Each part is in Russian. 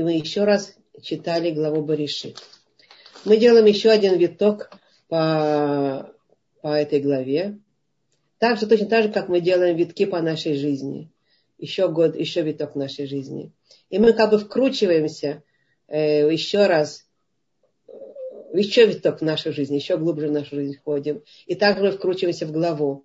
и мы еще раз читали главу Бариши. Мы делаем еще один виток по, по этой главе. Так же, точно так же, как мы делаем витки по нашей жизни. Еще год, еще виток нашей жизни. И мы как бы вкручиваемся э, еще раз, еще виток в нашу жизнь, еще глубже в нашу жизнь входим. И также мы вкручиваемся в главу.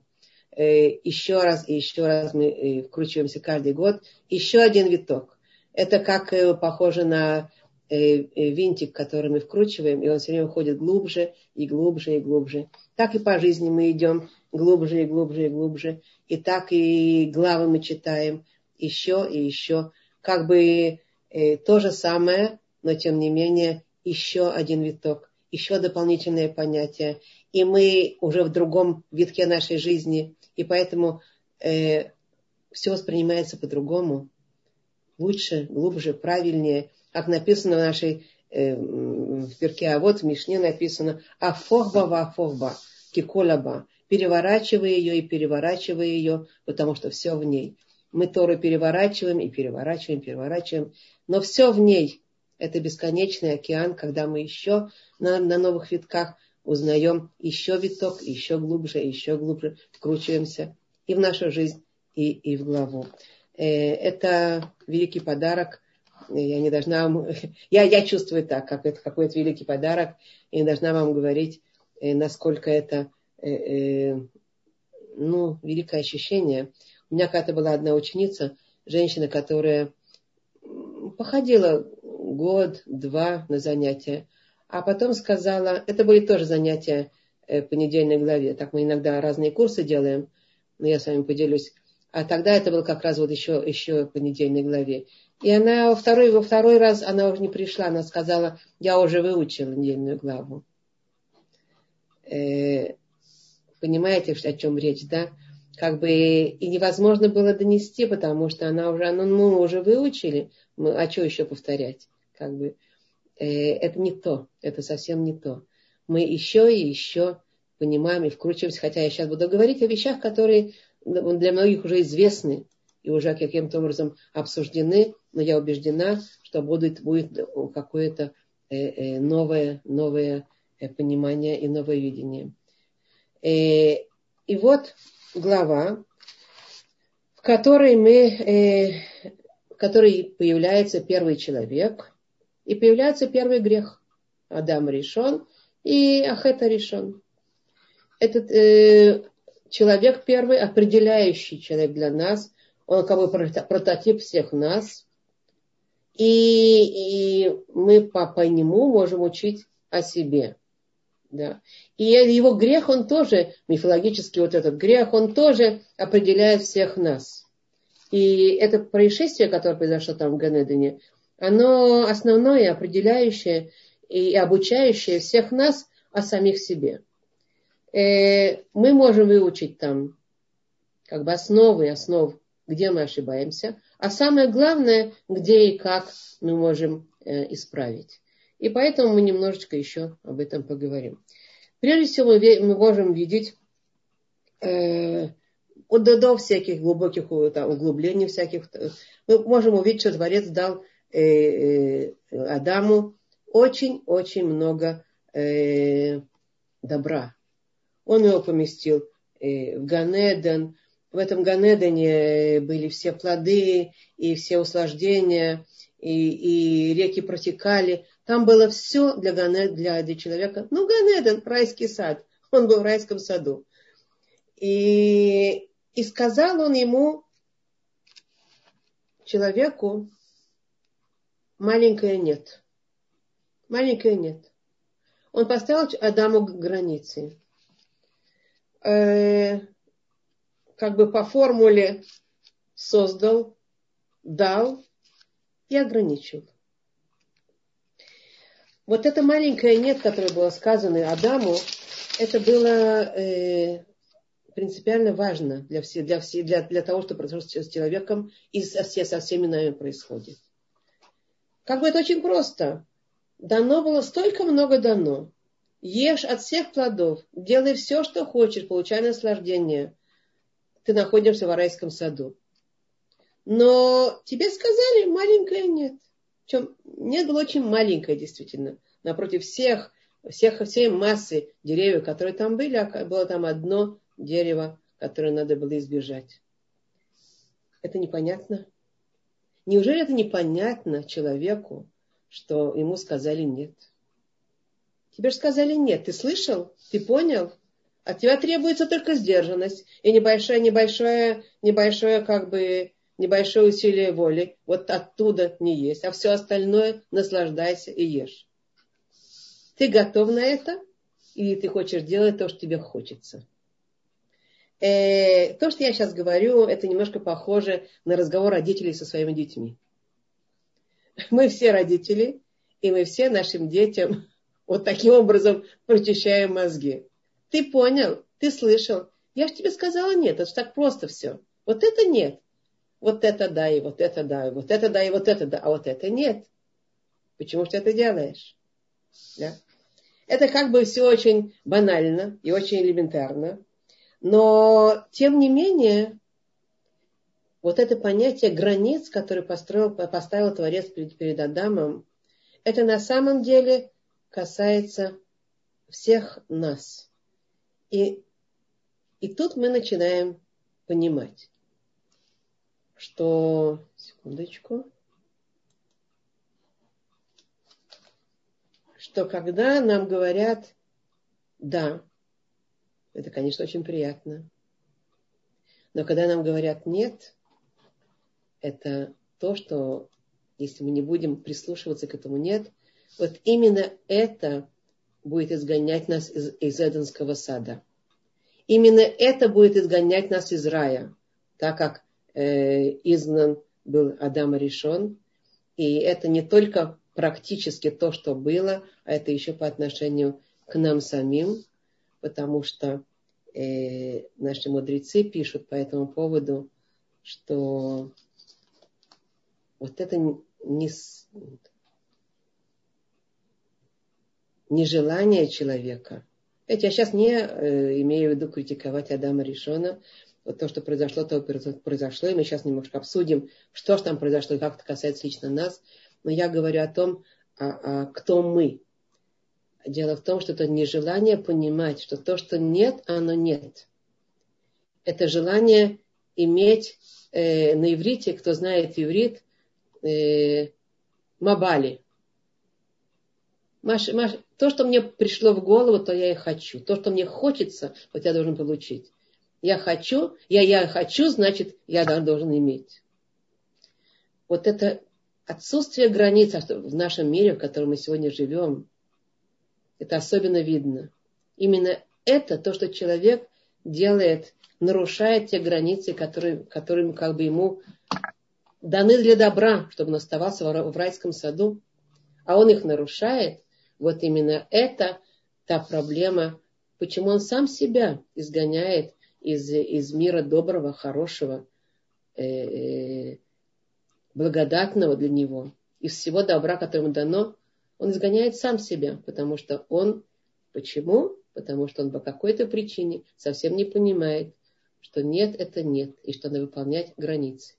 Э, еще раз и еще раз мы э, вкручиваемся каждый год. Еще один виток. Это как э, похоже на винтик, который мы вкручиваем, и он все время уходит глубже и глубже и глубже. Так и по жизни мы идем глубже и глубже и глубже. И так и главы мы читаем еще и еще. Как бы э, то же самое, но тем не менее еще один виток, еще дополнительное понятие. И мы уже в другом витке нашей жизни. И поэтому э, все воспринимается по-другому. Лучше, глубже, правильнее. Как написано в нашей э, в перке, а вот в Мишне написано «Афохба ва афохба, киколаба». Переворачивай ее и переворачивай ее, потому что все в ней. Мы Тору переворачиваем и переворачиваем, переворачиваем. Но все в ней. Это бесконечный океан, когда мы еще на, на новых витках узнаем еще виток, еще глубже, еще глубже, вкручиваемся и в нашу жизнь, и, и в главу. Э, это великий подарок. Я не должна вам... Я, я чувствую так, как это какой-то великий подарок. И не должна вам говорить, э, насколько это э, ну, великое ощущение. У меня когда-то была одна ученица, женщина, которая походила год, два на занятия, а потом сказала, это были тоже занятия в понедельной главе, так мы иногда разные курсы делаем, но я с вами поделюсь. А тогда это был как раз вот еще, еще в понедельной главе. И она во второй, во второй раз она уже не пришла, она сказала, я уже выучила недельную главу. Э, понимаете, о чем речь, да? Как бы и невозможно было донести, потому что она уже, ну, мы уже выучили, мы, а что еще повторять? Как бы Э, это не то, это совсем не то. Мы еще и еще понимаем и вкручиваемся, хотя я сейчас буду говорить о вещах, которые для многих уже известны и уже каким-то образом обсуждены, но я убеждена, что будет, будет какое-то э, э, новое, новое понимание и новое видение. И вот глава, в которой мы, в которой появляется первый человек – и появляется первый грех. Адам решен и Ахета решен. Этот э, человек первый, определяющий человек для нас, он как бы прототип всех нас. И, и мы по, по нему можем учить о себе. Да. И его грех, он тоже, мифологический вот этот грех, он тоже определяет всех нас. И это происшествие, которое произошло там в Ганедене, оно основное, определяющее и обучающее всех нас о самих себе. Э, мы можем выучить там как бы основы основ, где мы ошибаемся, а самое главное, где и как мы можем э, исправить. И поэтому мы немножечко еще об этом поговорим. Прежде всего, мы можем видеть э, от до, до всяких глубоких там, углублений всяких. Мы можем увидеть, что Творец дал Э, э, Адаму очень-очень много э, добра. Он его поместил в Ганеден. В этом Ганедене были все плоды и все услаждения, и, и реки протекали. Там было все для, Ганед, для, для человека. Ну, Ганеден, райский сад. Он был в райском саду. И, и сказал он ему, человеку, маленькое нет. Маленькое нет. Он поставил Адаму границы. Э, как бы по формуле создал, дал и ограничил. Вот это маленькое нет, которое было сказано Адаму, это было э, принципиально важно для, все, для, все, для, для того, что произошло с человеком и со, со всеми нами происходит. Как бы это очень просто. Дано было столько много дано. Ешь от всех плодов, делай все, что хочешь, получай наслаждение. Ты находишься в райском саду. Но тебе сказали, маленькое нет. Причем нет было очень маленькое, действительно. Напротив всех, всех, всей массы деревьев, которые там были, было там одно дерево, которое надо было избежать. Это непонятно? Неужели это непонятно человеку, что ему сказали нет? Тебе же сказали нет. Ты слышал? Ты понял? От тебя требуется только сдержанность и небольшое, небольшое, небольшое, как бы, небольшое усилие воли. Вот оттуда не есть. А все остальное наслаждайся и ешь. Ты готов на это? Или ты хочешь делать то, что тебе хочется? Э, то, что я сейчас говорю, это немножко похоже на разговор родителей со своими детьми. Мы все родители, и мы все нашим детям вот таким образом прочищаем мозги. Ты понял, ты слышал. Я же тебе сказала нет, это же так просто все. Вот это нет. Вот это да, и вот это да, и вот это да, и вот это да, а вот это нет. Почему же ты это делаешь? Да? Это как бы все очень банально и очень элементарно. Но, тем не менее, вот это понятие границ, которое построил, поставил Творец перед, перед Адамом, это на самом деле касается всех нас. И, и тут мы начинаем понимать, что... Секундочку. Что когда нам говорят, да, это, конечно, очень приятно. Но когда нам говорят нет, это то, что если мы не будем прислушиваться к этому нет, вот именно это будет изгонять нас из, из Эденского сада. Именно это будет изгонять нас из рая, так как э, изгнан был Адам решен. И это не только практически то, что было, а это еще по отношению к нам самим потому что э, наши мудрецы пишут по этому поводу, что вот это не, нежелание человека. Эти, я сейчас не э, имею в виду критиковать Адама Ришона, вот то, что произошло, то произошло, и мы сейчас немножко обсудим, что же там произошло и как это касается лично нас. Но я говорю о том, а, а, кто мы, Дело в том, что это нежелание понимать, что то, что нет, оно нет. Это желание иметь э, на иврите, кто знает иврит, э, мабали. Маш, маш, то, что мне пришло в голову, то я и хочу. То, что мне хочется, вот я должен получить. Я хочу, я, я хочу, значит, я должен иметь. Вот это отсутствие границ в нашем мире, в котором мы сегодня живем, это особенно видно. Именно это то, что человек делает, нарушает те границы, которые, которые как бы ему даны для добра, чтобы он оставался в райском саду, а он их нарушает, вот именно это та проблема, почему он сам себя изгоняет из, из мира доброго, хорошего, э, э благодатного для него, из всего добра, которое ему дано, он изгоняет сам себя, потому что он... Почему? Потому что он по какой-то причине совсем не понимает, что нет, это нет, и что надо выполнять границы.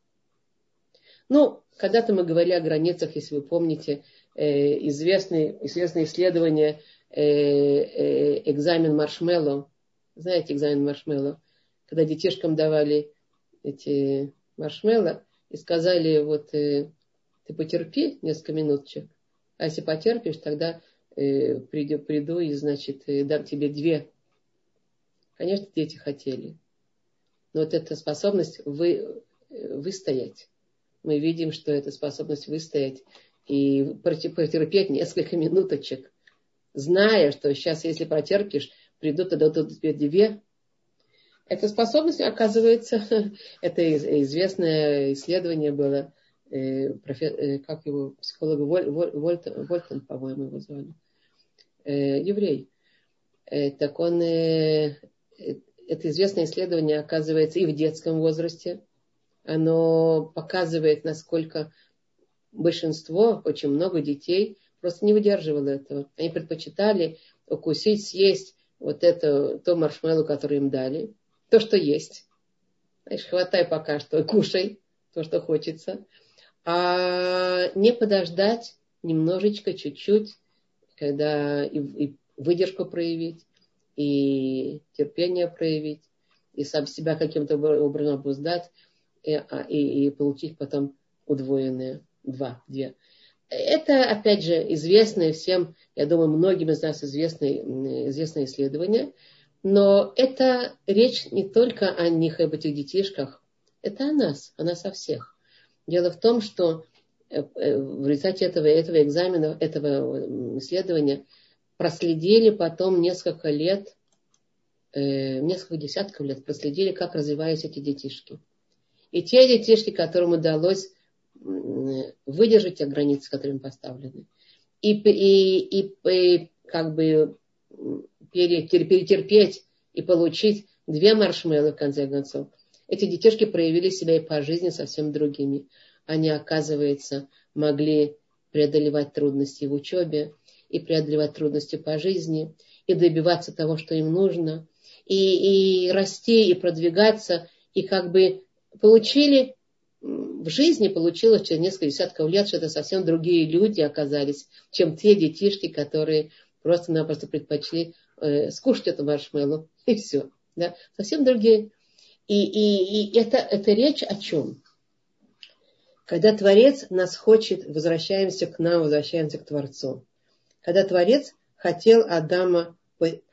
Ну, когда-то мы говорили о границах, если вы помните, э, известные, известное исследование э, э, экзамен маршмеллоу. Знаете экзамен маршмеллоу? Когда детишкам давали эти маршмелло и сказали, вот ты потерпи несколько минуточек, а если потерпишь, тогда приду, приду и, значит, дам тебе две. Конечно, дети хотели. Но вот эта способность вы, выстоять. Мы видим, что это способность выстоять и потерпеть несколько минуточек, зная, что сейчас, если потерпишь, придут тогда тут тебе две. Эта способность, оказывается, это известное исследование было – э, э, как его, психолога Воль, Воль, Вольтон, Вольтон, по-моему, его звали, э, еврей. Так он, это известное исследование оказывается и в детском возрасте. Оно показывает, насколько большинство, очень много детей просто не выдерживало этого. Они предпочитали укусить, съесть вот это, то маршмеллоу, которое им дали, то, что есть. Знаешь, хватай пока что, кушай то, что хочется. а не подождать немножечко, чуть-чуть, когда и, и выдержку проявить, и терпение проявить, и сам себя каким-то образом обуздать, и, а, и, и получить потом удвоенное два, две. Это, опять же, известное всем, я думаю, многим из нас известное, известное исследование, но это речь не только о них, об этих детишках, это о нас, о нас о всех. Дело в том, что э, э, в результате этого, этого экзамена, этого исследования проследили потом несколько лет, э, несколько десятков лет, проследили, как развиваются эти детишки. И те детишки, которым удалось выдержать те границы, которые им поставлены, и, и, и, и как бы перетерпеть и получить две маршмеллы в конце концов. Эти детишки проявили себя и по жизни совсем другими. Они, оказывается, могли преодолевать трудности в учебе и преодолевать трудности по жизни, и добиваться того, что им нужно, и, и расти, и продвигаться, и как бы получили в жизни получилось через несколько десятков лет, что это совсем другие люди оказались, чем те детишки, которые просто-напросто предпочли э, скушать эту маршмеллу, и все. Да? Совсем другие. И, и, и это, это речь о чем? Когда Творец нас хочет, возвращаемся к нам, возвращаемся к Творцу. Когда Творец хотел Адама,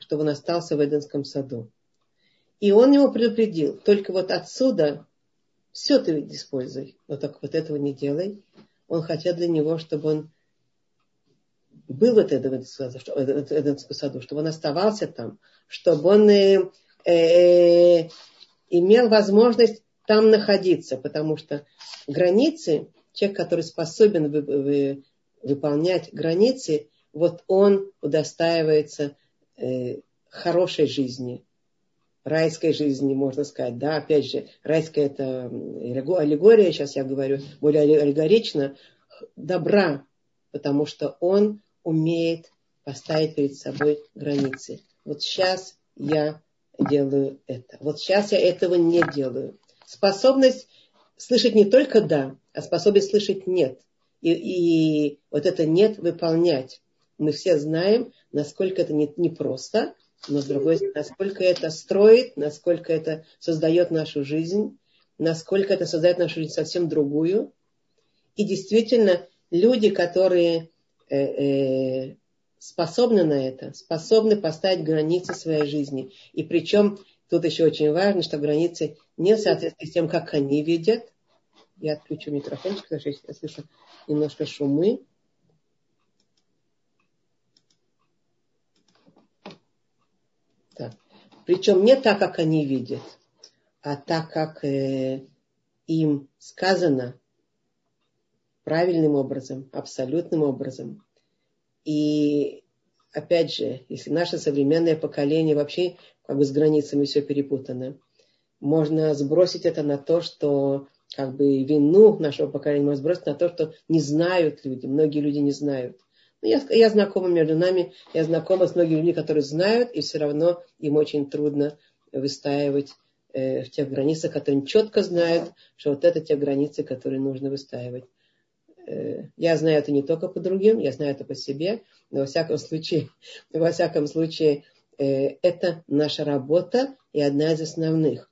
чтобы он остался в Эденском саду. И он его предупредил, только вот отсюда все ты используй, но только вот этого не делай. Он хотел для него, чтобы он был в этом саду, чтобы он оставался там, чтобы он э, э, имел возможность там находиться, потому что границы, человек, который способен вы, вы, выполнять границы, вот он удостаивается э, хорошей жизни, райской жизни, можно сказать. Да, опять же, райская это аллегория, сейчас я говорю более аллегорично, добра, потому что он умеет поставить перед собой границы. Вот сейчас я делаю это. Вот сейчас я этого не делаю. Способность слышать не только да, а способность слышать нет. И, и вот это нет выполнять. Мы все знаем, насколько это непросто, не, не но с другой стороны, насколько это строит, насколько это создает нашу жизнь, насколько это создает нашу жизнь совсем другую. И действительно, люди, которые э, э, способны на это, способны поставить границы своей жизни. И причем тут еще очень важно, что границы не соответствуют тем, как они видят. Я отключу микрофончик, потому что я слышу немножко шумы. Причем не так, как они видят, а так, как э, им сказано правильным образом, абсолютным образом. И опять же, если наше современное поколение вообще как бы с границами все перепутано, можно сбросить это на то, что как бы вину нашего поколения можно сбросить на то, что не знают люди, многие люди не знают. Ну, я, я знакома между нами, я знакома с многими людьми, которые знают, и все равно им очень трудно выстаивать э, в тех границах, которые они четко знают, что вот это те границы, которые нужно выстаивать. Э, я знаю это не только по другим, я знаю это по себе, но во всяком случае, во всяком случае, э, это наша работа и одна из основных.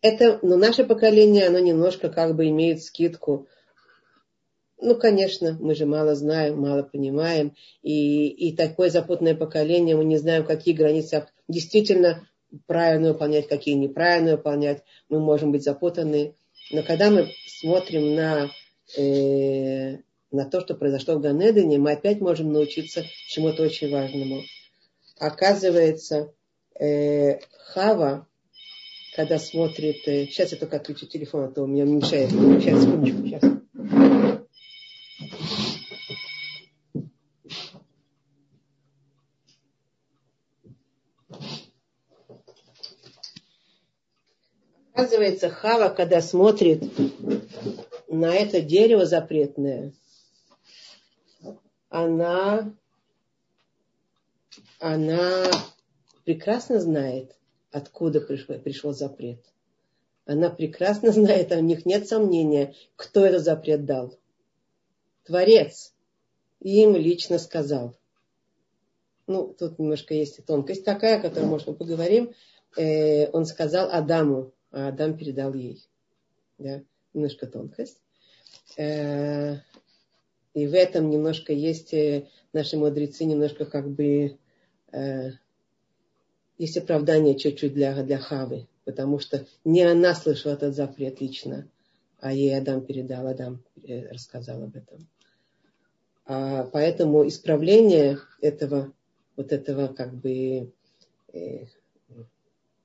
Это, но наше поколение, оно немножко как бы имеет скидку ну, конечно, мы же мало знаем, мало понимаем. И, и такое запутанное поколение, мы не знаем, какие границы действительно правильно выполнять, какие неправильно выполнять. Мы можем быть запутаны. Но когда мы смотрим на, э, на то, что произошло в Ганедене, мы опять можем научиться чему-то очень важному. Оказывается, э, Хава, когда смотрит... Э, сейчас я только отключу телефон, а то у меня мешает. Сейчас, секундочку, сейчас. Оказывается, Хава, когда смотрит на это дерево запретное, она, она прекрасно знает, откуда пришел, запрет. Она прекрасно знает, а у них нет сомнения, кто этот запрет дал. Творец им лично сказал. Ну, тут немножко есть тонкость такая, о которой, может, мы поговорим. Э, он сказал Адаму, а Адам передал ей. Да? Немножко тонкость. Э, и в этом немножко есть э, наши мудрецы, немножко как бы э, есть оправдание чуть-чуть для, для Хавы, потому что не она слышала этот запрет лично, а ей Адам передал, Адам рассказал об этом. А поэтому исправление этого, вот этого как бы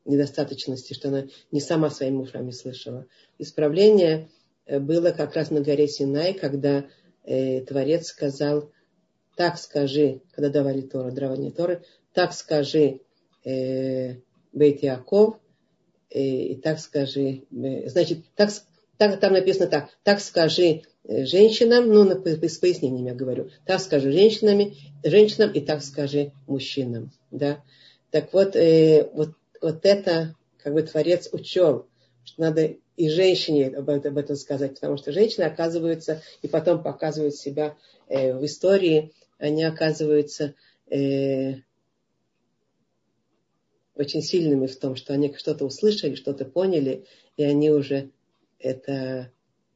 недостаточности, что она не сама своими ушами слышала. Исправление э, было как раз на горе Синай, когда э, Творец сказал, так скажи, когда давали Тору, дарование Торы, так скажи э, Бейт Яков, э, и так скажи, э, значит, так, так, там написано так, так скажи э, женщинам, ну, с пояснением я говорю, так скажи женщинами, женщинам и так скажи мужчинам, да. Так вот, э, вот, вот это, как бы Творец учел, что надо и женщине об этом, об этом сказать, потому что женщины оказываются и потом показывают себя э, в истории, они оказываются э, очень сильными в том, что они что-то услышали, что-то поняли, и они уже это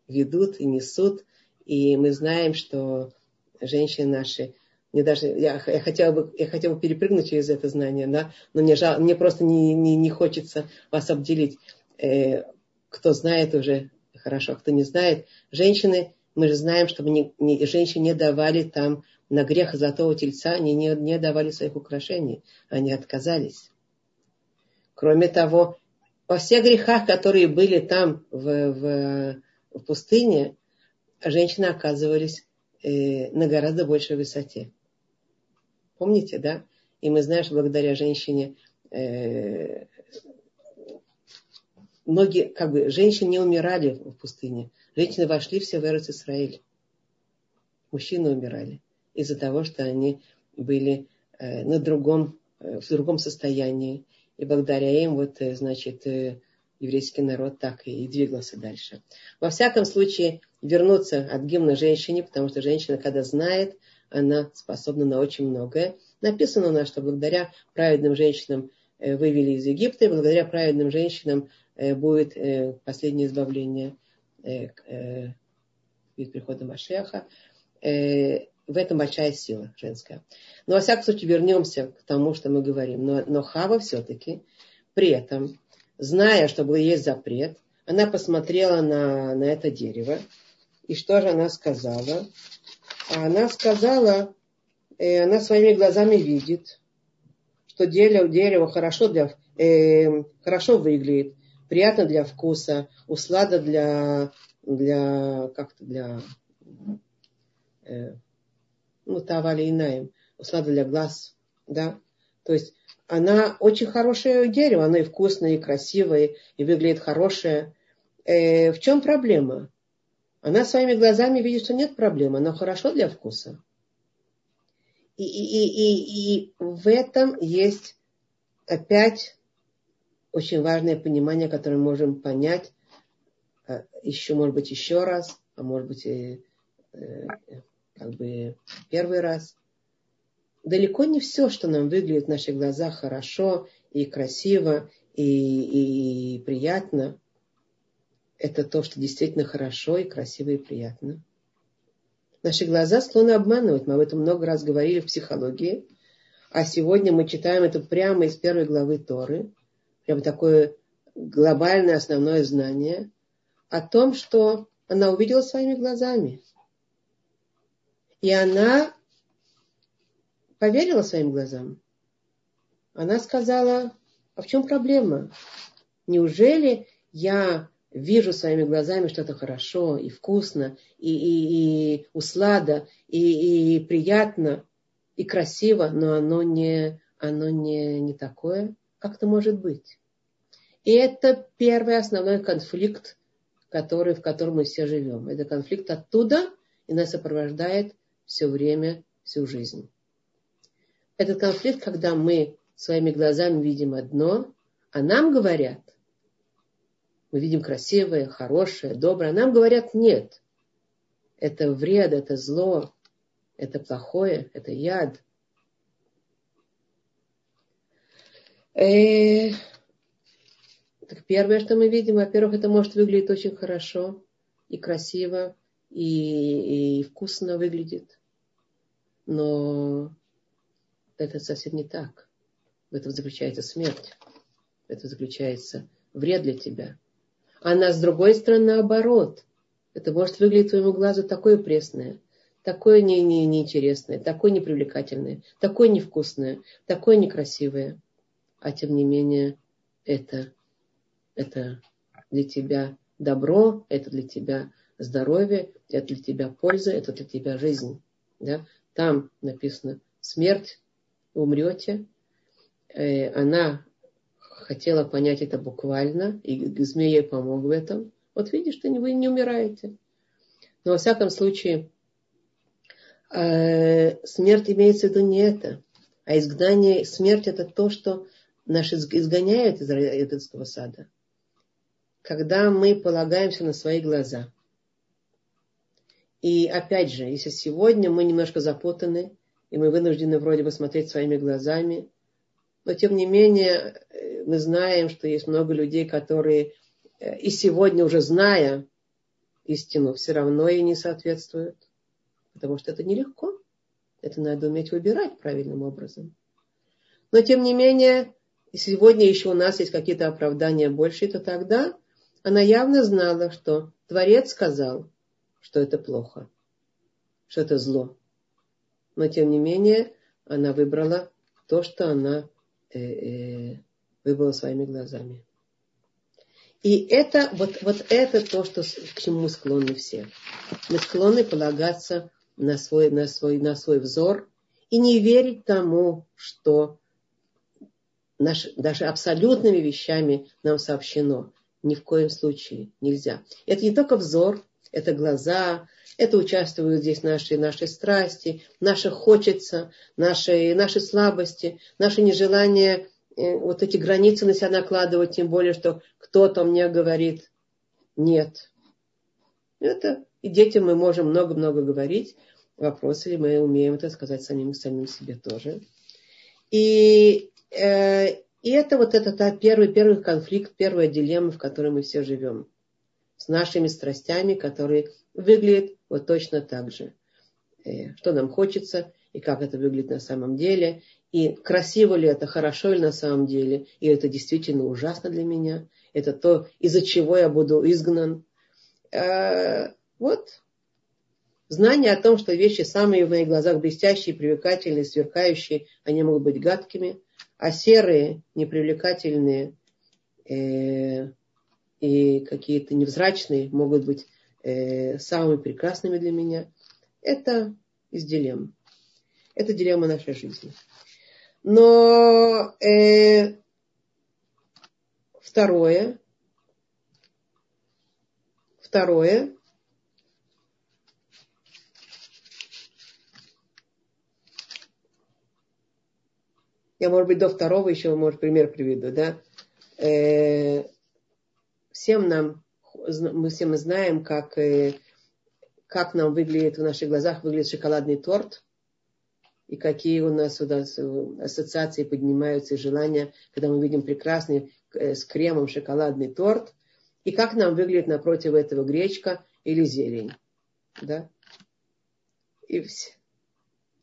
ведут и несут. И мы знаем, что женщины наши, мне даже, я, я, хотела бы, я хотела бы перепрыгнуть через это знание, да, но мне, жал, мне просто не, не, не хочется вас обделить. Э, кто знает уже хорошо, кто не знает, женщины, мы же знаем, чтобы не, не, женщине не давали там на грех золотого тельца, они не, не давали своих украшений, они отказались. Кроме того, во всех грехах, которые были там в, в, в пустыне, женщины оказывались э, на гораздо большей высоте. Помните, да? И мы знаем, что благодаря женщине э, многие, как бы, женщины не умирали в пустыне. Женщины вошли все в Эрос Израиль. Мужчины умирали из-за того, что они были э, на другом, э, в другом состоянии. И благодаря им, вот, э, значит, еврейский народ так и двигался дальше. Во всяком случае, вернуться от гимна женщине, потому что женщина, когда знает, она способна на очень многое. Написано у нас, что благодаря праведным женщинам вывели из Египта, и благодаря праведным женщинам будет последнее избавление перед приходом Машеха в этом большая сила женская. Но, во всяком случае, вернемся к тому, что мы говорим. Но, но Хава все-таки при этом, зная, что был есть запрет, она посмотрела на, на это дерево. И что же она сказала? Она сказала, э, она своими глазами видит, что дерево, дерево хорошо, для, э, хорошо выглядит, приятно для вкуса, услада для, для, как-то для э, ну, тавали инаем, услада для глаз, да. То есть она очень хорошее дерево, оно и вкусное, и красивое, и выглядит хорошее. Э, в чем проблема? Она своими глазами видит, что нет проблемы, оно хорошо для вкуса. И, и, и, и в этом есть опять очень важное понимание, которое мы можем понять э, еще, может быть, еще раз, а может быть, и, э, как бы первый раз. Далеко не все, что нам выглядит в наших глазах хорошо и красиво и, и приятно, это то, что действительно хорошо и красиво и приятно. Наши глаза склонны обманывать. Мы об этом много раз говорили в психологии. А сегодня мы читаем это прямо из первой главы Торы. Прямо такое глобальное основное знание о том, что она увидела своими глазами. И она поверила своим глазам. Она сказала, а в чем проблема? Неужели я вижу своими глазами что-то хорошо и вкусно, и, и, и услада, и, и приятно, и красиво, но оно не, оно не, не такое? Как это может быть? И это первый основной конфликт, который, в котором мы все живем. Это конфликт оттуда, и нас сопровождает все время, всю жизнь. Этот конфликт, когда мы своими глазами видим одно, а нам говорят, мы видим красивое, хорошее, доброе, нам говорят нет. это вред, это зло, это плохое, это яд. Э, так первое, что мы видим, во-первых, это может выглядеть очень хорошо и красиво, и, и вкусно выглядит. Но это совсем не так. В этом заключается смерть. В этом заключается вред для тебя. А на с другой стороны, наоборот. Это может выглядеть твоему глазу такое пресное, такое не, не, неинтересное, такое непривлекательное, такое невкусное, такое некрасивое. А тем не менее, это, это для тебя добро, это для тебя здоровье, это для тебя польза, это для тебя жизнь. Да? Там написано смерть, умрете. Э, она хотела понять это буквально, и змея ей помог в этом. Вот видишь, что вы не умираете. Но во всяком случае, э, смерть имеется в виду не это, а изгнание, смерть это то, что нас изгоняет из Эденского сада. Когда мы полагаемся на свои глаза. И опять же, если сегодня мы немножко запутаны, и мы вынуждены вроде бы смотреть своими глазами, но тем не менее э, мы знаем, что есть много людей, которые Э, и сегодня уже зная истину, все равно ей не соответствуют. Потому что это нелегко. Это надо уметь выбирать правильным образом. Но тем не менее, сегодня еще у нас есть какие-то оправдания больше, то тогда она явно знала, что Творец сказал, что это плохо, что это зло. Но тем не менее, она выбрала то, что она э, э, выбрала своими глазами. И это, вот, вот это то, что, к чему мы склонны все. Мы склонны полагаться на свой, на свой, на свой взор и не верить тому, что наш, даже абсолютными вещами нам сообщено. Ни в коем случае нельзя. Это не только взор, это глаза, это участвуют здесь наши, наши страсти, наше хочется, наши, наши слабости, наше нежелание вот эти границы на себя накладывать, тем более, что кто-то мне говорит нет. Это и детям мы можем много-много говорить. Вопрос, ли мы умеем это сказать самим, самим себе тоже. И, э, и это вот этот первый, первый конфликт, первая дилемма, в которой мы все живем. С нашими страстями, которые выглядят вот точно так же. Э, что нам хочется и как это выглядит на самом деле. И красиво ли это, хорошо ли на самом деле, и это действительно ужасно для меня. Это то, из-за чего я буду изгнан. Э, вот. Знание о том, что вещи самые в моих глазах блестящие, привлекательные, сверкающие, они могут быть гадкими, а серые, непривлекательные э, и какие-то невзрачные могут быть э, самыми прекрасными для меня. Это из дилемм. Это дилемма нашей жизни. Но э, второе, второе, я, может быть, до второго еще, может, пример приведу, да, э, всем нам, мы все мы знаем, как, э, как нам выглядит в наших глазах, выглядит шоколадный торт, и какие у нас, у нас ассоциации поднимаются и желания, когда мы видим прекрасный э, с кремом шоколадный торт, и как нам выглядит напротив этого гречка или зелень. Да? И все.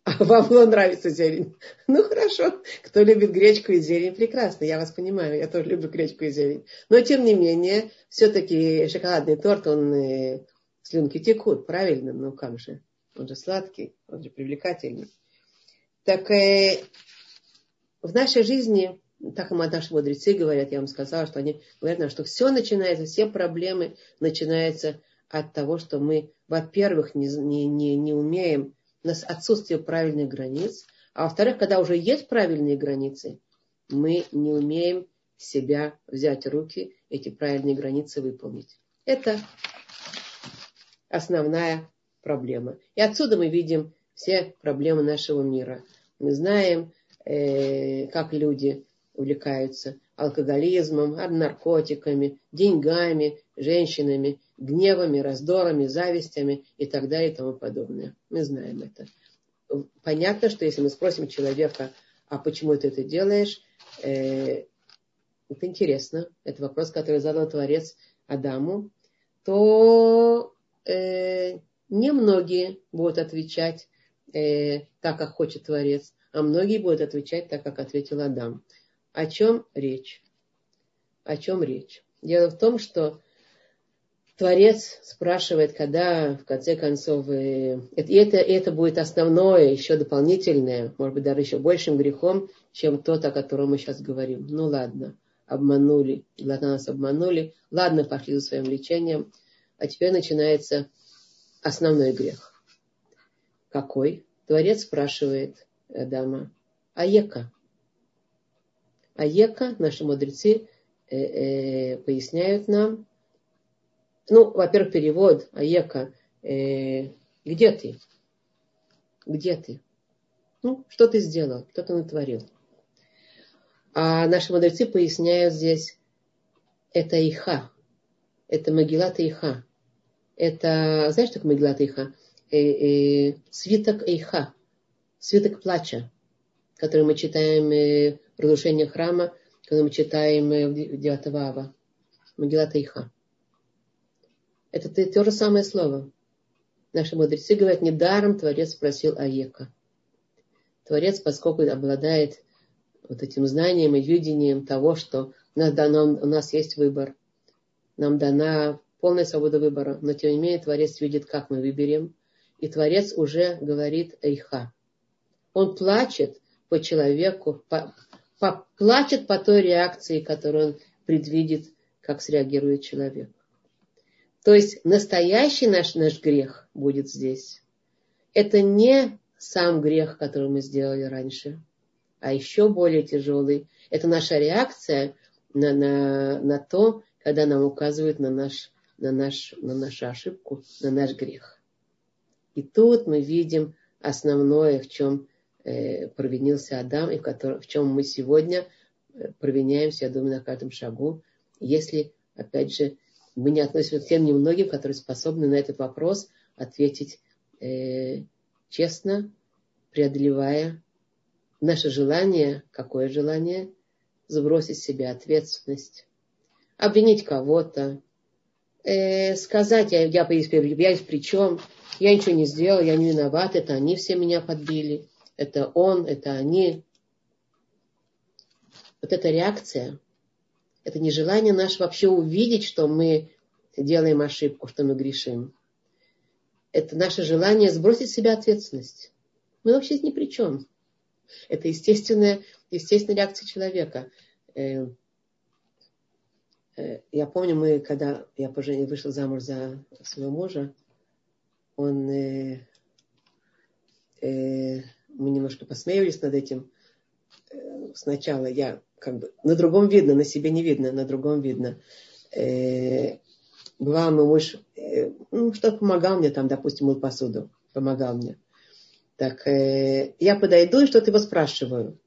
А вам нравится зелень? Ну хорошо, кто любит гречку и зелень, прекрасно, я вас понимаю, я тоже люблю гречку и зелень. Но тем не менее, все-таки шоколадный торт, он э, слюнки текут, правильно? Ну как же, он же сладкий, он же привлекательный. Так э, в нашей жизни, так и наши мудрецы говорят, я вам сказала, что они говорят что все начинается, все проблемы начинаются от того, что мы, во-первых, не, не, не, не умеем, у нас отсутствие правильных границ, а во-вторых, когда уже есть правильные границы, мы не умеем себя взять в руки, эти правильные границы выполнить. Это основная проблема. И отсюда мы видим все проблемы нашего мира – мы знаем, э, как люди увлекаются алкоголизмом, наркотиками, деньгами, женщинами гневами, раздорами, завистями и так далее и тому подобное. Мы знаем это. Понятно, что если мы спросим человека, а почему ты это делаешь, э, это интересно, это вопрос, который задал Творец Адаму, то э, немногие будут отвечать э, так, как хочет Творец, а многие будут отвечать так, как ответил Адам. О чем речь? О чем речь? Дело в том, что Творец спрашивает, когда в конце концов, э, и это, это будет основное, еще дополнительное, может быть, даже еще большим грехом, чем тот, о котором мы сейчас говорим. Ну ладно, обманули, глаза нас обманули, ладно, пошли за своим лечением, а теперь начинается основной грех. Какой? Творец спрашивает Адама, Аека. Аека, наши мудрецы э, э, поясняют нам, ну, во-первых, перевод Аека, э, где ты? Где ты? Ну, что ты сделал, что ты натворил? А наши мудрецы поясняют здесь, это Иха, это Магилат Иха. Это, знаешь, что такое Магилат Иха? Э, э, свиток Иха, свиток плача, который мы читаем э, в разрушении храма, когда мы читаем э, в 9 ава. Магилат Иха. Это то же самое слово. Наши мудрецы говорят, недаром Творец спросил Аека. Творец, поскольку обладает вот этим знанием и видением того, что у нас, дано, у нас есть выбор, нам дана полная свобода выбора, но тем не менее Творец видит, как мы выберем, и Творец уже говорит Эйха. Он плачет по человеку, по, по, плачет по той реакции, которую он предвидит, как среагирует человек. То есть настоящий наш, наш грех будет здесь. Это не сам грех, который мы сделали раньше, а еще более тяжелый. Это наша реакция на, на, на то, когда нам указывают на, наш, на, наш, на нашу ошибку, на наш грех. И тут мы видим основное, в чем э, провинился Адам, и в, котором, в чем мы сегодня э, провиняемся, я думаю, на каждом шагу, если, опять же, мы не относимся к тем немногим, которые способны на этот вопрос ответить э, честно, преодолевая наше желание, какое желание, сбросить с себя ответственность, обвинить кого-то, э, сказать, я, я, я, я при чем, я ничего не сделал, я не виноват, это они все меня подбили, это он, это они. Вот эта реакция, это нежелание наше вообще увидеть, что мы делаем ошибку, что мы грешим. Это наше желание сбросить с себя ответственность. Мы вообще ни при чем. Это естественная, естественная реакция человека. Э, э, я помню, мы, когда я вышла замуж за своего мужа, он, э, мы немножко посмеялись над этим. Сначала я как бы на другом видно, на себе не видно, на другом видно. Бывал мой муж, ну, что помогал мне там, допустим, мыл посуду, помогал мне. Так э, я подойду и что-то его спрашиваю.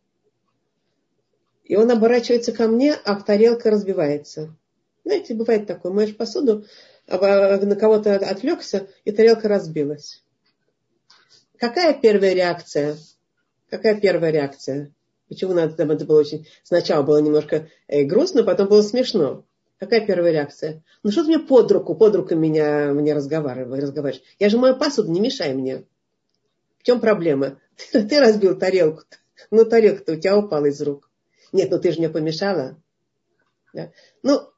И он оборачивается ко мне, а тарелка разбивается. Знаете, бывает такое, моешь посуду, а на кого-то отвлекся, и тарелка разбилась. Какая первая реакция? Какая первая реакция? Почему надо, там это было очень... Сначала было немножко э, грустно, потом было смешно. Какая первая реакция? Ну что ты мне под руку, под руку меня, мне разговариваешь? Я же мою посуду, не мешай мне. В чем проблема? Ты, ты разбил тарелку. Ну, тарелка-то у тебя упала из рук. Нет, ну ты же мне помешала. Да? Ну,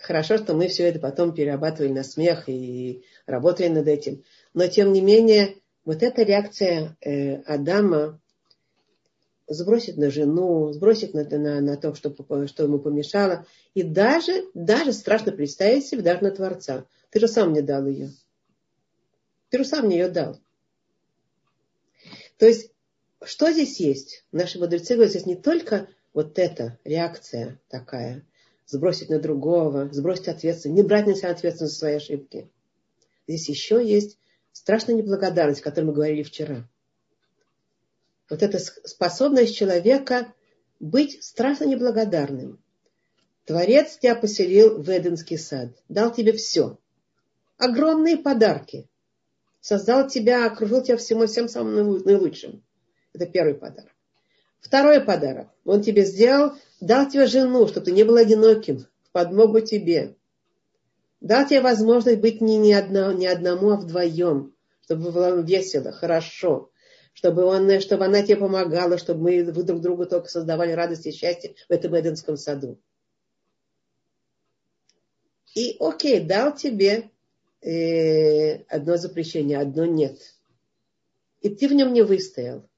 хорошо, что мы все это потом перерабатывали на смех и работали над этим. Но, тем не менее, вот эта реакция э, Адама сбросит на жену, сбросит на, на, на то, что, что ему помешало. И даже, даже страшно представить себе, даже на Творца. Ты же сам мне дал ее. Ты же сам мне ее дал. То есть, что здесь есть? Наши мудрецы говорят, здесь не только вот эта реакция такая, сбросить на другого, сбросить ответственность, не брать на себя ответственность за свои ошибки. Здесь еще есть страшная неблагодарность, о которой мы говорили вчера. Вот эта способность человека быть страшно неблагодарным. Творец тебя поселил в Эденский сад, дал тебе все. огромные подарки. Создал тебя, окружил тебя всему, всем самым наилучшим. Это первый подарок. Второй подарок. Он тебе сделал, дал тебе жену, чтобы ты не был одиноким, в подмогу тебе. Дал тебе возможность быть не, не, одно, не одному, а вдвоем, чтобы было весело, хорошо, чтобы, он, чтобы она тебе помогала, чтобы мы друг другу только создавали радость и счастье в этом Эденском саду. И окей, дал тебе э, одно запрещение, одно нет. И ты в нем не выстоял.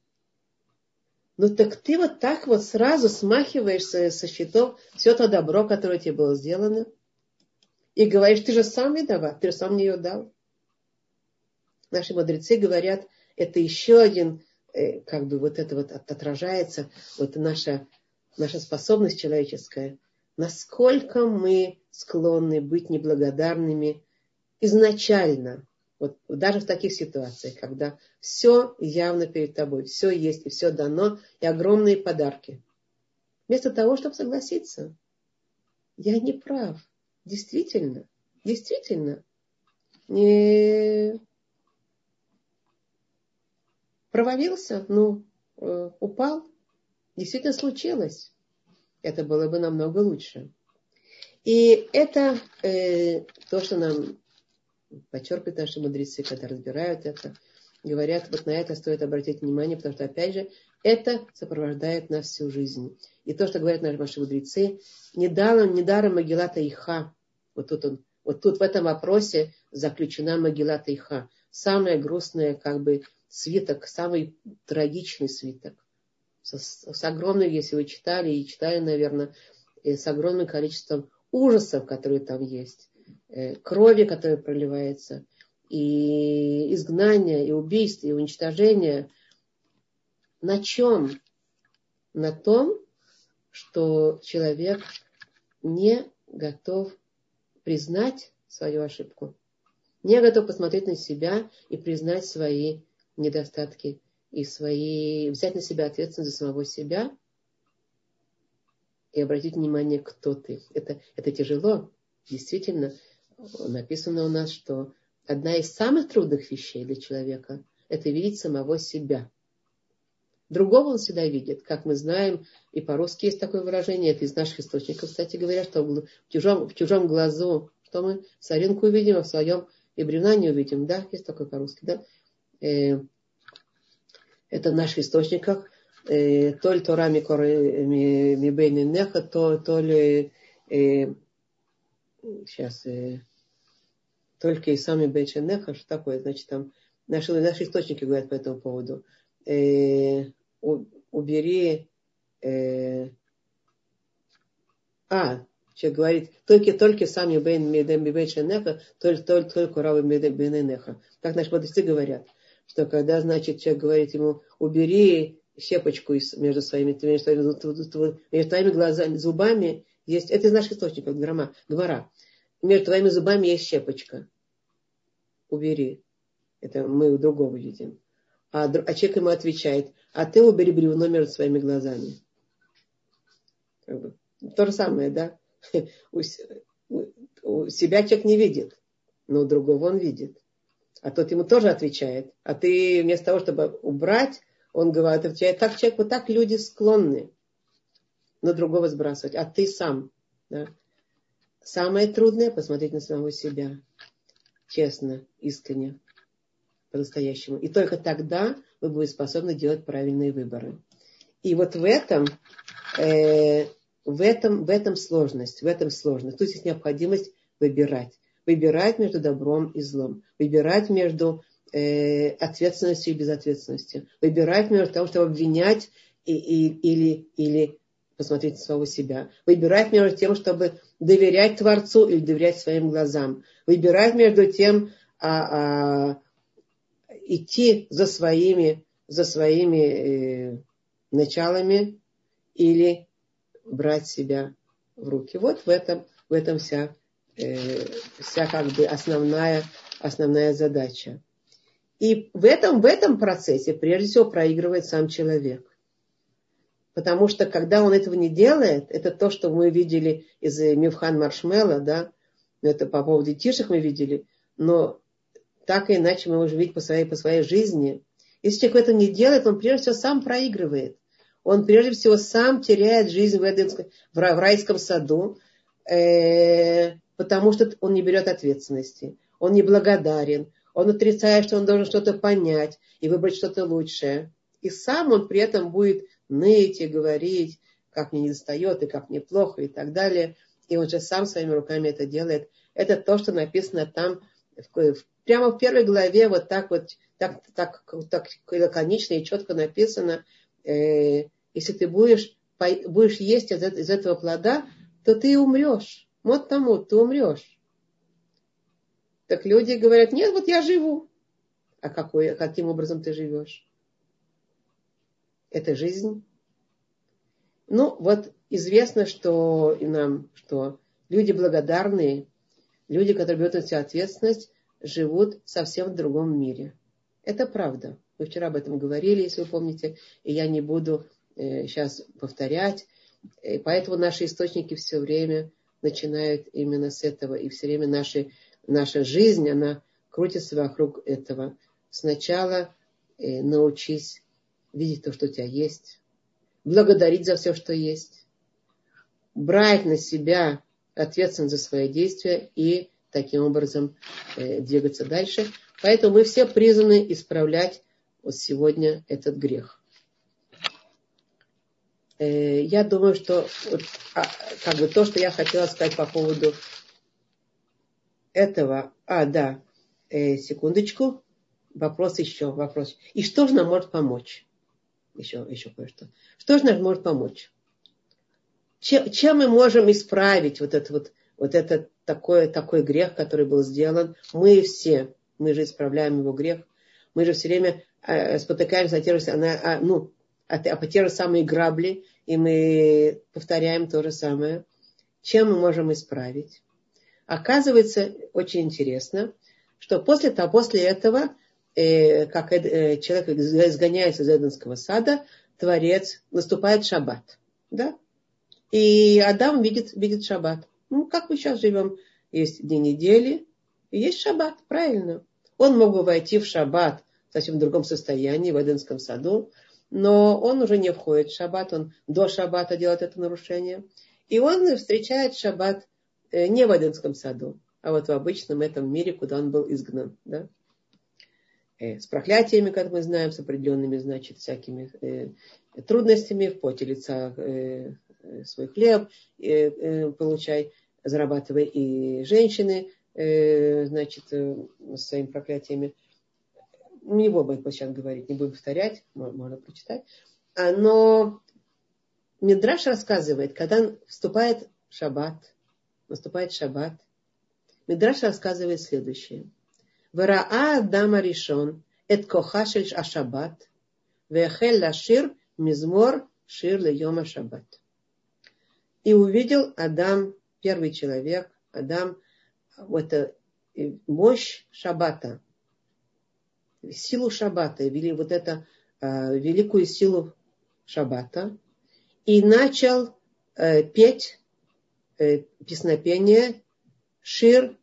Ну так ты вот так вот сразу смахиваешь со, счетов. Все то добро, которое тебе было сделано, и говоришь, ты же сам виноват, ты же сам мне ее дал. Наши мудрецы говорят, это еще один, э, как бы вот это вот отражается, вот наша, наша способность человеческая, насколько мы склонны быть неблагодарными изначально, вот даже в таких ситуациях, когда все явно перед тобой, все есть и все дано, и огромные подарки. Вместо того, чтобы согласиться, я не прав. Действительно, действительно, не провалился, ну, э, упал. Действительно случилось. Это было бы намного лучше. И это э, то, что нам подчеркивают наши мудрецы, когда разбирают это, говорят, вот на это стоит обратить внимание, потому что, опять же, это сопровождает нас всю жизнь. И то, что говорят наши мудрецы, недаром, недаром Магилата Иха, вот тут, он, вот тут в этом вопросе заключена Магилата Иха. Самая грустная, как бы, свиток, самый трагичный свиток. С, с огромным, если вы читали и читали, наверное, с огромным количеством ужасов, которые там есть, э, крови, которая проливается, и изгнания, и убийств, и уничтожения. На чем? На том, что человек не готов признать свою ошибку, не готов посмотреть на себя и признать свои недостатки и свои, взять на себя ответственность за самого себя и обратить внимание, кто ты. Это, это тяжело, действительно. Написано у нас, что одна из самых трудных вещей для человека – это видеть самого себя – Другого он всегда видит. Как мы знаем, и по-русски есть такое выражение, это из наших источников, кстати говоря, что в чужом, в чужом глазу, что мы соринку увидим, а в своем и бревна не увидим. Да, есть такое по-русски, да? Э, это в наших источниках. Э, то ли Тора Мибейни Неха, то, то ли э, сейчас только и сами Бейченеха, что такое, значит, там наши, наши источники говорят по этому поводу убери... Э, а, человек говорит, только, только сами бен медем бибейшенеха, только, только, только равы бененеха. Так наши мудрецы говорят, что когда, значит, человек говорит ему, убери щепочку между своими, между твоими, между твоими глазами, зубами, есть, это из наших источников, грома, гвора. Между твоими зубами есть щепочка. Убери. Это мы у другого видим. А, а человек ему отвечает, а ты убери бревно между своими глазами. Как бы, то же самое, да? У, у себя человек не видит, но у другого он видит. А тот ему тоже отвечает. А ты вместо того, чтобы убрать, он говорит, отвечает, так человек, вот так люди склонны на другого сбрасывать. А ты сам. Да? Самое трудное посмотреть на самого себя. Честно, искренне по-настоящему. И только тогда вы будете способны делать правильные выборы. И вот в этом, э, в этом, в этом сложность, в этом сложность. Тут есть необходимость выбирать. Выбирать между добром и злом. Выбирать между э, ответственностью и безответственностью. Выбирать между тем, чтобы обвинять и, и, или, или посмотреть на самого себя. Выбирать между тем, чтобы доверять Творцу или доверять своим глазам. Выбирать между тем, а, а, идти за своими, за своими э, началами или брать себя в руки. Вот в этом, в этом вся, э, вся как бы основная, основная задача. И в этом, в этом процессе прежде всего проигрывает сам человек. Потому что когда он этого не делает, это то, что мы видели из Мивхан Маршмела, да, это по поводу тишек мы видели, Но так и иначе мы можем видеть по своей, по своей жизни. Если человек этого не делает, он прежде всего сам проигрывает. Он прежде всего сам теряет жизнь в, Эдемском, в райском саду, э, потому что он не берет ответственности. Он не благодарен. Он отрицает, что он должен что-то понять и выбрать что-то лучшее. И сам он при этом будет ныть и говорить, как мне не достает и как мне плохо и так далее. И он же сам своими руками это делает. Это то, что написано там, прямо в первой главе, вот так вот, так, так, так лаконично и четко написано, э, если ты будешь, будешь есть из, из этого плода, то ты умрешь. Вот тому, ты умрешь. Так люди говорят, нет, вот я живу. А какой, каким образом ты живешь? Это жизнь. Ну, вот известно, что и нам, что люди благодарные, люди, которые берут на себя ответственность, живут совсем в другом мире. Это правда. Мы вчера об этом говорили, если вы помните, и я не буду э, сейчас повторять. И поэтому наши источники все время начинают именно с этого. И все время наши, наша жизнь, она крутится вокруг этого. Сначала э, научись видеть то, что у тебя есть, благодарить за все, что есть, брать на себя ответственность за свои действия и таким образом э, двигаться дальше. Поэтому мы все призваны исправлять вот сегодня этот грех. Э, я думаю, что вот, а, как бы то, что я хотела сказать по поводу этого. А, да, э, секундочку. Вопрос еще, вопрос. И что же нам может помочь? Еще, еще кое-что. Что же нам может помочь? Чем, чем мы можем исправить вот это вот, вот этот такой, такой грех, который был сделан? Мы все, мы же исправляем его грех. Мы же все время э, спотыкаемся о те же, на, а, ну, о, о те же самые грабли, и мы повторяем то же самое. Чем мы можем исправить? Оказывается, очень интересно, что после, того, после этого, э, как э, человек изгоняется из Эденского сада, Творец, наступает шаббат. Да? И Адам видит, видит шаббат. Ну, как мы сейчас живем? Есть дни недели, есть шаббат, правильно. Он мог бы войти в шаббат в совсем другом состоянии, в Эденском саду, но он уже не входит в шаббат, он до шаббата делает это нарушение. И он встречает шаббат э, не в Эдемском саду, а вот в обычном этом мире, куда он был изгнан. Да? Э, с проклятиями, как мы знаем, с определенными, значит, всякими э, трудностями, в поте лица свой хлеб получай, зарабатывай и женщины, значит, своими проклятиями не будем сейчас говорить, не будем повторять, можно прочитать. А, но Мидраш рассказывает, когда вступает шаббат, наступает шаббат, Мидраш рассказывает следующее. Вараа дама решен, эт кохашель ашабат, вехел лашир мизмор шир йома шаббат. И увидел Адам, первый человек, Адам, это мощь шаббата, силу шаббата, вели вот это э, великую силу шаббата, и начал э, петь э, песнопение Шир э,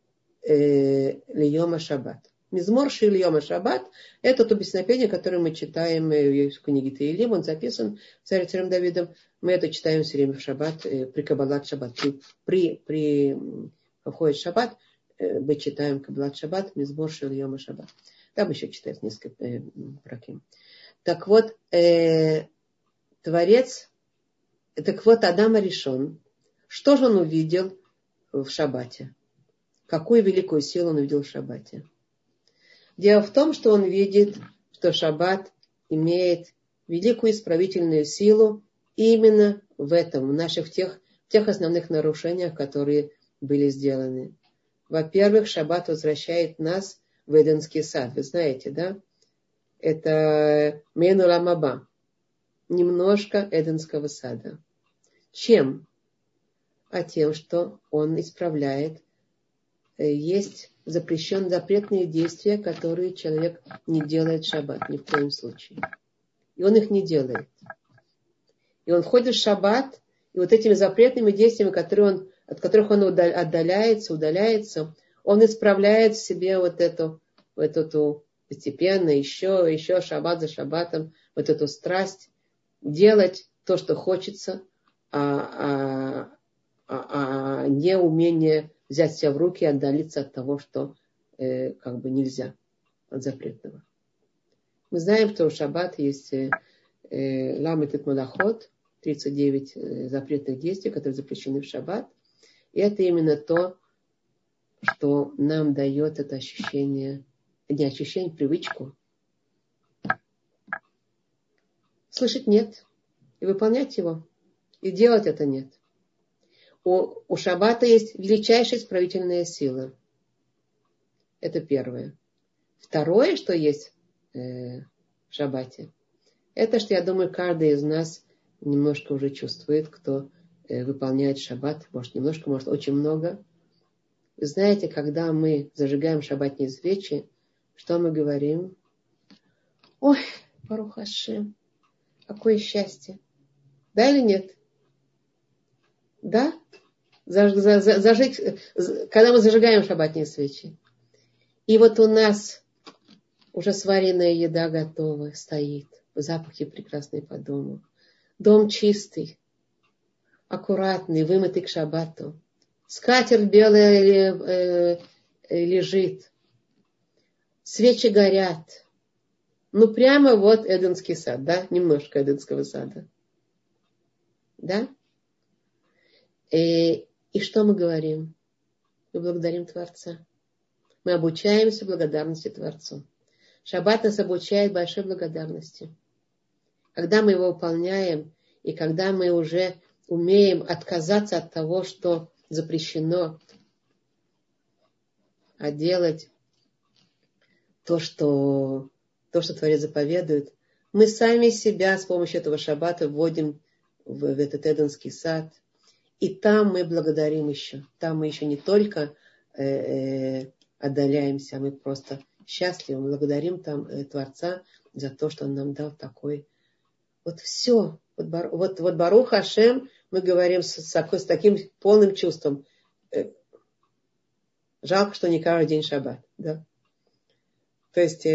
Льома Шаббат. Мизмор Шир Льома Шаббат – это то песнопение, которое мы читаем э, в книге Таилим, он записан царем царем Давидом. Мы это читаем все время в Шаббат, э, при Каббалат Шаббат. При, при, при входит Шаббат, э, мы читаем Каббалат Шаббат, Мизмор Шир Льома Шаббат. Там еще читают несколько э, проким. Так вот, э, Творец, так вот Адама решен. Что же он увидел в Шаббате? Какую великую силу он увидел в Шаббате? Дело в том, что он видит, что Шаббат имеет великую исправительную силу именно в этом, в наших тех, тех основных нарушениях, которые были сделаны. Во-первых, Шаббат возвращает нас в Эденский сад. Вы знаете, да? Это Мену Ламаба. Немножко Эденского сада. Чем? А тем, что он исправляет. Э, есть запрещен запретные действия, которые человек не делает в шаббат ни в коем случае. И он их не делает. И он входит в шаббат, и вот этими запретными действиями, которые он, от которых он отдаляется, удаляется, Он исправляет в себе вот эту, вот эту постепенно, еще, еще шаббат за шаббатом, вот эту страсть делать то, что хочется, а, а, а, а не умение взять себя в руки и отдалиться от того, что э, как бы нельзя, от запретного. Мы знаем, что у шаббат есть э, э, ламет и малахот, 39 э, запретных действий, которые запрещены в шаббат. И это именно то, что нам дает это ощущение, не ощущение, привычку. Слышать нет и выполнять его. И делать это нет. У, у шаббата есть величайшая исправительная сила. Это первое. Второе, что есть э, в шаббате, это, что я думаю, каждый из нас немножко уже чувствует, кто э, выполняет шаббат, может немножко, может очень много. Вы знаете, когда мы зажигаем шаббатные свечи, что мы говорим? Ой, Парухаши, какое счастье. Да или нет? Да? Зажечь, когда мы зажигаем шаббатные свечи. И вот у нас уже сваренная еда готова, стоит. Запахи прекрасные по дому. Дом чистый, аккуратный, вымытый к шаббату. Скатерть белая э, э, лежит. Свечи горят. Ну, прямо вот Эденский сад, да? Немножко Эденского сада. Да? И, и что мы говорим? Мы благодарим Творца. Мы обучаемся благодарности Творцу. Шаббат нас обучает большой благодарности. Когда мы его выполняем, и когда мы уже умеем отказаться от того, что запрещено, а делать то, что, то, что Творец заповедует, мы сами себя с помощью этого шаббата вводим в, в этот Эденский сад. И там мы благодарим еще. Там мы еще не только э, э, отдаляемся, мы просто счастливы, благодарим там э, Творца за то, что Он нам дал такой. Вот все. Вот, вот, вот Барух Хашем мы говорим с, с, с таким полным чувством. Э, жалко, что не каждый день шаббат. Да? То есть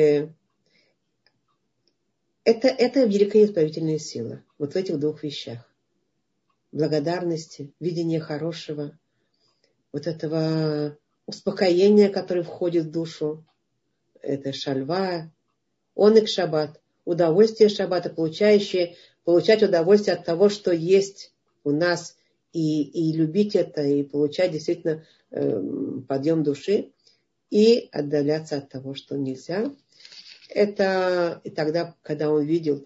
это, это великая избавительная сила. Вот в этих двух вещах. Благодарности, видение хорошего, вот этого успокоение, которое входит в душу, это шальва, он и шаббат, удовольствие шаббата, получающее, получать удовольствие от того, что есть у нас, и, и любить это, и получать действительно э, подъем души, и отдаляться от того, что нельзя. Это и тогда, когда он видел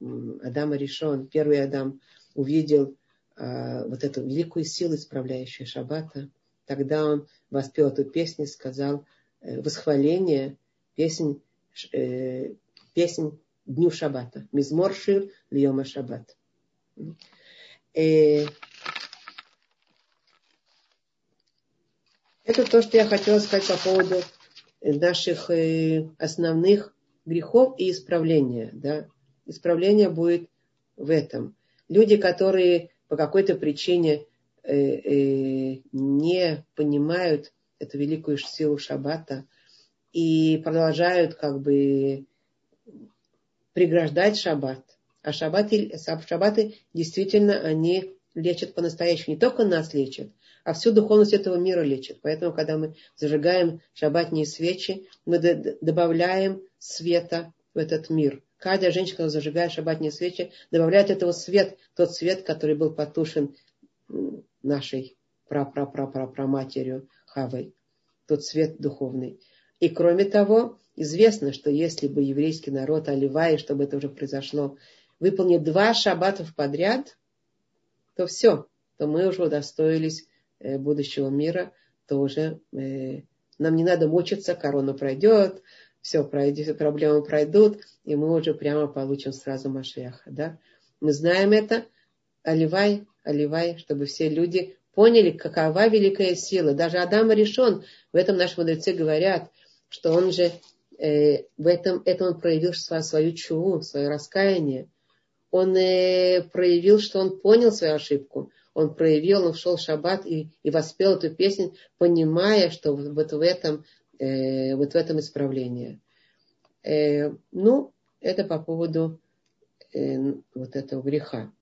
Адама решен, первый Адам увидел вот эту великую силу, исправляющую шаббата, тогда он воспел эту песню, сказал э, восхваление, песнь, э, песнь Дню Шаббата. Мизмор Шир Льома Шаббат. Э, это то, что я хотела сказать по поводу наших э, основных грехов и исправления. Да? Исправление будет в этом. Люди, которые по какой-то причине Э, э, не понимают эту великую силу шаббата и продолжают как бы преграждать шаббат. А шаббаты, шаббаты действительно они лечат по-настоящему. Не только нас лечат, а всю духовность этого мира лечат. Поэтому, когда мы зажигаем шаббатные свечи, мы добавляем света в этот мир. Каждая женщина, когда зажигает шаббатные свечи, добавляет этого свет, тот свет, который был потушен нашей прапрапрапрапраматерью Хавой, тот свет духовный. И кроме того, известно, что если бы еврейский народ Оливай, чтобы это уже произошло, выполнил два шаббатов подряд, то все, то мы уже удостоились э, будущего мира, то уже э, нам не надо мучиться, корона пройдет, все пройдет, проблемы пройдут, и мы уже прямо получим сразу Машеха. Да? Мы знаем это. Оливай Оливай, чтобы все люди поняли, какова великая сила. Даже Адам решен, в этом наши мудрецы говорят, что он же э, в этом, это он проявил свою, свою чуву, свое раскаяние. Он э, проявил, что он понял свою ошибку. он проявил, он шел в шаббат и, и воспел эту песню, понимая, что вот в этом, э, вот в этом исправление. Э, ну, это по поводу э, вот этого греха.